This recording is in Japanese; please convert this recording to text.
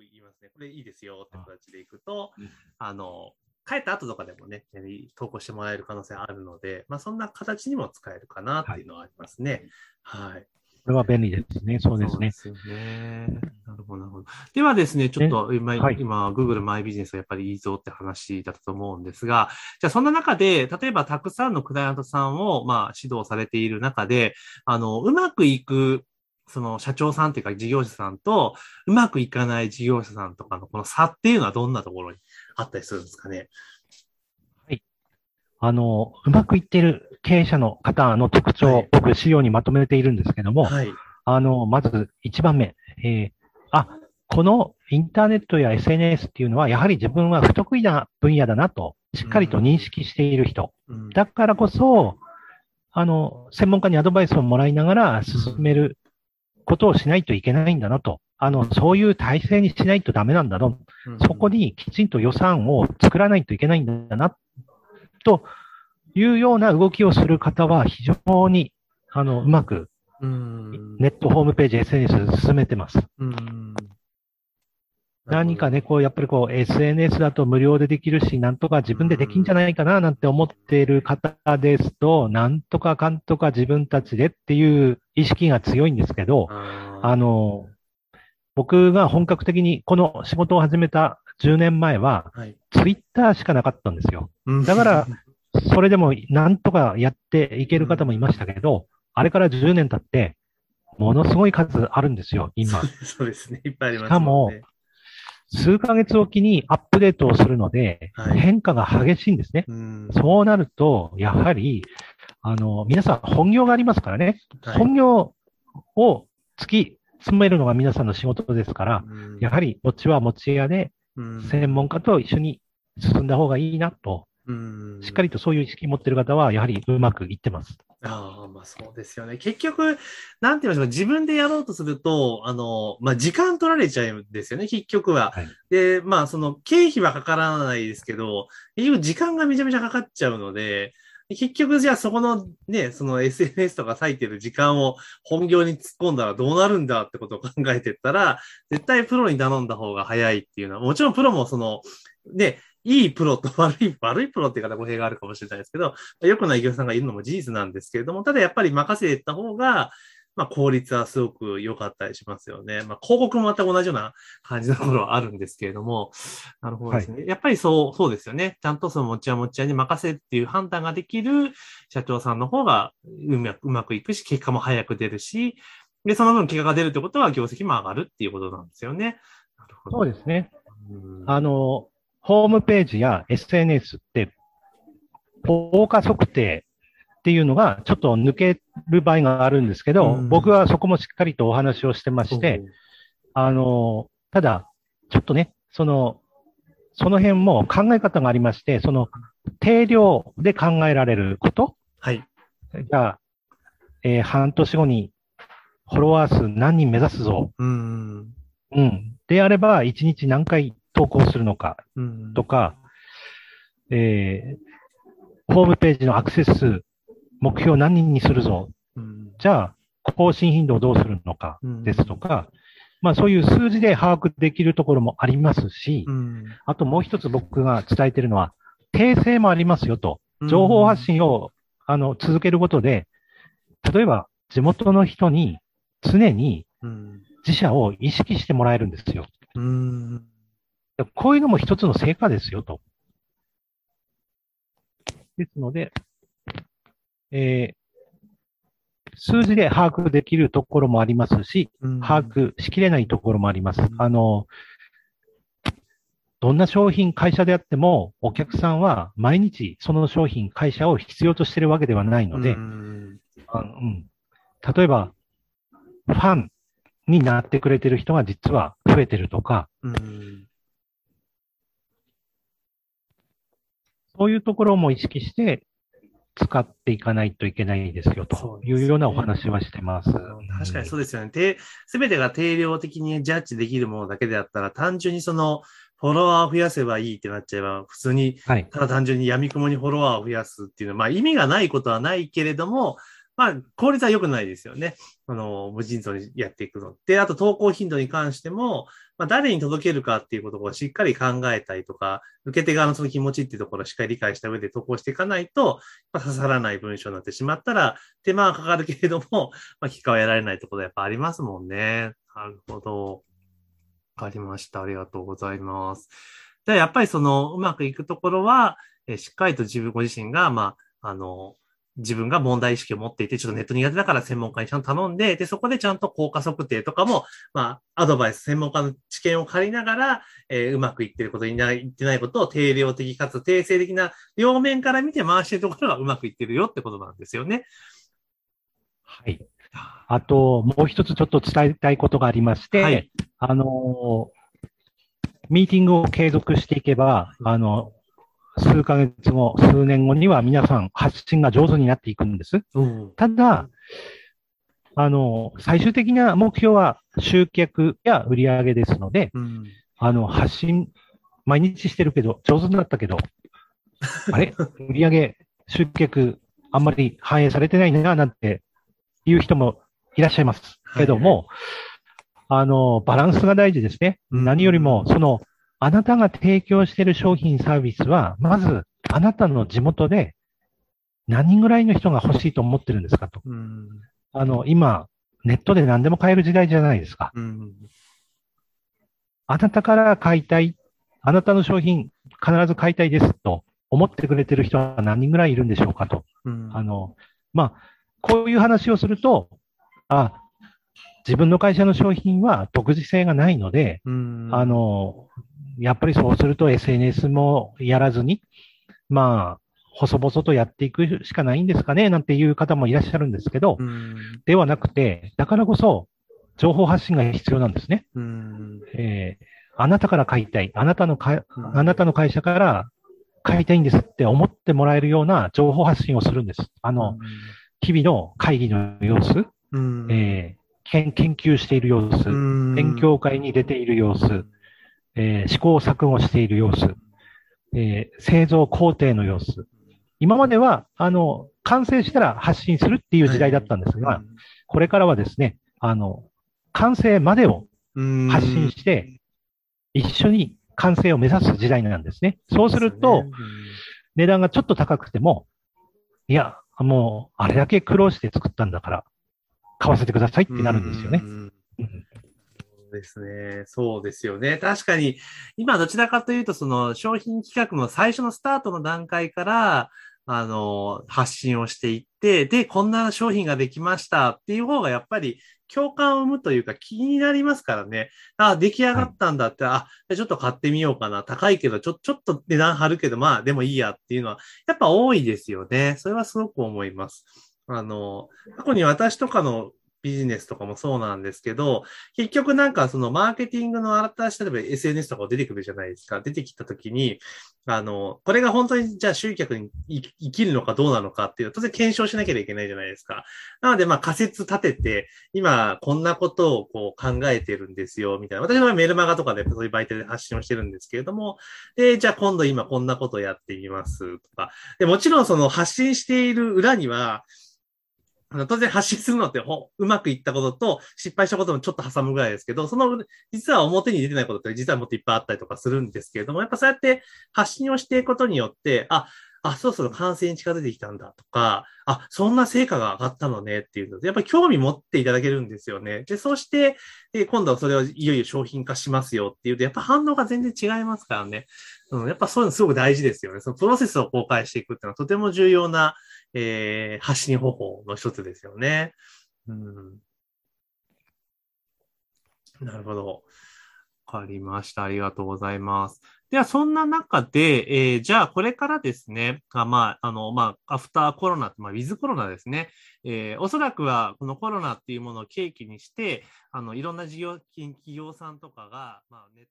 く言いますね。これいいですよって形でいくと、うんあの、帰った後とかでもね、投稿してもらえる可能性あるので、まあそんな形にも使えるかなっていうのはありますね。はい。これは便利ですね。そうですね。そうですよね。なるほど、なるほど。ではですね、ちょっと今、はい今、Google マイビジネスがやっぱりいいぞって話だったと思うんですが、じゃあそんな中で、例えばたくさんのクライアントさんを、まあ、指導されている中で、あの、うまくいく、その社長さんっていうか事業者さんと、うまくいかない事業者さんとかのこの差っていうのはどんなところにあったりするんですかね？あの、うまくいっている経営者の方の特徴、はい僕、資料にまとめているんですけども、はい。あの、まず1番目、えーあ、このインターネットや SNS っていうのは、やはり自分は不得意な分野だなと、しっかりと認識している人。うんだからこそ、あの、専門家にアドバイスをもらいながら進めることをしないといけないんだなと。あの、そういう体制にしないとダメなんだな。そこにきちんと予算を作らないといけないんだな、というような動きをする方は非常に、あの、うまくうん、ネットホームページ、SNS 進めてます。うん何かね、こう、やっぱりこう、SNS だと無料でできるし、なんとか自分でできんじゃないかな、なんて思っている方ですと、なんとかかんとか自分たちでっていう意識が強いんですけど、ああの、僕が本格的にこの仕事を始めた10年前は、はい。ツイッターしかなかったんですよ。うんだから、それでもなんとかやっていける方もいましたけど、あれから10年経って、ものすごい数あるんですよ、今。そうですね。いっぱいありますしかもね数ヶ月おきにアップデートをするので、はい。変化が激しいんですね。うん。そうなると、やはり、あの、皆さん本業がありますからね。はい。本業を突き詰めるのが皆さんの仕事ですから、うん。やはり、持ちは持ち屋で、うん。専門家と一緒に進んだ方がいいなと、うんしっかりとそういう意識を持っている方は、やはりうまくいってます。ああ、まあそうですよね。結局、なんて言いましょうか、自分でやろうとすると、あの、まあ時間取られちゃうんですよね、結局は。はいで、まあその経費はかからないですけど、結局時間がめちゃめちゃかかっちゃうので、結局じゃあそこのね、その SNS とか割いてる時間を本業に突っ込んだらどうなるんだってことを考えてったら、絶対プロに頼んだ方が早いっていうのは、もちろんプロもその、ね、いいプロと悪い、悪いプロっていう方語弊があるかもしれないですけど、良くない業者さんがいるのも事実なんですけれども、ただやっぱり任せていった方が、まあ効率はすごく良かったりしますよね。まあ広告もまた同じような感じのところはあるんですけれども、なるほどですね。やっぱりそう、そうですよね。ちゃんとその持ち屋持ち屋に任せるっていう判断ができる社長さんの方がうまくうまくいくし、結果も早く出るし、で、その分結果が出るってことは業績も上がるっていうことなんですよね。なるほど。そうですね。うんあの、ホームページや SNS って、効果測定っていうのがちょっと抜ける場合があるんですけど、うん僕はそこもしっかりとお話をしてまして、、あの、ただ、ちょっとね、その、その辺も考え方がありまして、その、定量で考えられることはい。じゃあ、えー半年後にフォロワー数何人目指すぞ。うん。うん。であれば、1日何回投稿するのかうんとか、えーホームページのアクセス数、目標何人にするぞ。うんじゃあ、更新頻度をどうするのかうんですとか、まあそういう数字で把握できるところもありますし、うんあともう一つ僕が伝えているのは、訂正もありますよと。情報発信を、あの、続けることで、例えば地元の人に常にうん。自社を意識してもらえるんですよ。うん。こういうのも一つの成果ですよと。ですので、えー数字で把握できるところもありますし、うん。把握しきれないところもあります。ん。あの、どんな商品、会社であっても、お客さんは毎日その商品、会社を必要としているわけではないので、うん。あうん、例えば、ファンになってくれてる人が実は増えてるとか、うんそういうところも意識して使っていかないといけないですよというようなお話はしてます。確かにそうですよね。てすべてが定量的にジャッジできるものだけであったら、単純にその、フォロワーを増やせばいいってなっちゃえば、普通に、はい。ただ単純に闇雲にフォロワーを増やすっていうのは、まあ意味がないことはないけれども、まあ、効率は良くないですよね。あの、無尽蔵にやっていくの。で、あと投稿頻度に関しても、まあ、誰に届けるかっていうことをしっかり考えたりとか、受け手側のその気持ちっていうところをしっかり理解した上で投稿していかないと、まあ、刺さらない文章になってしまったら、手間はかかるけれども、まあ、結果は得られないところやっぱありますもんね。なるほど。わかりました。ありがとうございます。で、やっぱりその、うまくいくところは、えしっかりと自分ご自身が、まあ、あの、自分が問題意識を持っていて、ちょっとネット苦手だから専門家にちゃんと頼んで、で、そこでちゃんと効果測定とかも、まあ、アドバイス、専門家の知見を借りながら、えー、うまくいってることにない、いってないことを定量的かつ定性的な両面から見て回してるところがうまくいってるよってことなんですよね。はい。あと、もう一つちょっと伝えたいことがありまして、はい、あの、ミーティングを継続していけば、あの、数ヶ月後、数年後には皆さん発信が上手になっていくんです。うん、ただ、あの、最終的な目標は集客や売り上げですので、うん、あの、発信、毎日してるけど、上手になったけど、あれ？売り上げ、集客、あんまり反映されてないな、なんていう人もいらっしゃいますけども、はい、あの、バランスが大事ですね。うん、何よりも、その、あなたが提供している商品サービスは、まず、あなたの地元で何人ぐらいの人が欲しいと思ってるんですかと。うん、あの、今、ネットで何でも買える時代じゃないですか。うん、あなたから買いたい、あなたの商品必ず買いたいですと思ってくれてる人は何人ぐらいいるんでしょうかと。うん、あの、まあ、こういう話をすると、あ、自分の会社の商品は独自性がないので、あの、やっぱりそうすると SNS もやらずに、まあ、細々とやっていくしかないんですかね、なんていう方もいらっしゃるんですけど、ではなくて、だからこそ、情報発信が必要なんですね。えー、あなたから買いたい、あなたのか、あなたの会社から買いたいんですって思ってもらえるような情報発信をするんです。あの、日々の会議の様子、えー、研究している様子、勉強会に出ている様子、えー、試行錯誤している様子、えー、製造工程の様子。今までは、あの、完成したら発信するっていう時代だったんですが、はい、これからはですね、あの、完成までを発信して、一緒に完成を目指す時代なんですね。そうすると、値段がちょっと高くても、いや、もう、あれだけ苦労して作ったんだから、買わせてくださいってなるんですよね。ですね。そうですよね。確かに、今どちらかというと、その商品企画の最初のスタートの段階から、あの、発信をしていって、で、こんな商品ができましたっていう方がやっぱり共感を生むというか気になりますからね。あ、出来上がったんだって、はい、あ、ちょっと買ってみようかな。高いけど、ちょ、ちょっと値段張るけど、まあ、でもいいやっていうのは、やっぱ多いですよね。それはすごく思います。あの、過去に私とかのビジネスとかもそうなんですけど、結局なんかそのマーケティングの新しい、例えば SNS とか出てくるじゃないですか。出てきたときに、あの、これが本当にじゃあ集客に生きるのかどうなのかっていう、当然検証しなきゃいけないじゃないですか。なのでまあ仮説立てて、今こんなことをこう考えてるんですよ、みたいな。私はメルマガとかでそういう媒体で発信をしてるんですけれども、で、じゃあ今度今こんなことやってみますとか。で、もちろんその発信している裏には、あの当然発信するのってうまくいったことと失敗したこともちょっと挟むぐらいですけど、その実は表に出てないことって実はもっといっぱいあったりとかするんですけれども、やっぱそうやって発信をしていくことによって、あ、あ、そろそろ完成に近づいてきたんだとか、あ、そんな成果が上がったのねっていうので、やっぱり興味持っていただけるんですよね。で、そして、で今度はそれをいよいよ商品化しますよっていうと、やっぱ反応が全然違いますからね。うん、やっぱそういうのすごく大事ですよね。そのプロセスを公開していくっていうのはとても重要な、えー、発信方法の一つですよね。うん。なるほど。わかりました。ありがとうございます。では、そんな中で、えー、じゃあ、これからですね、あまあ、あの、まあ、アフターコロナ、まあ、ウィズコロナですね。えー、おそらくは、このコロナっていうものを契機にして、あの、いろんな事業、企業さんとかが、まあ、ネット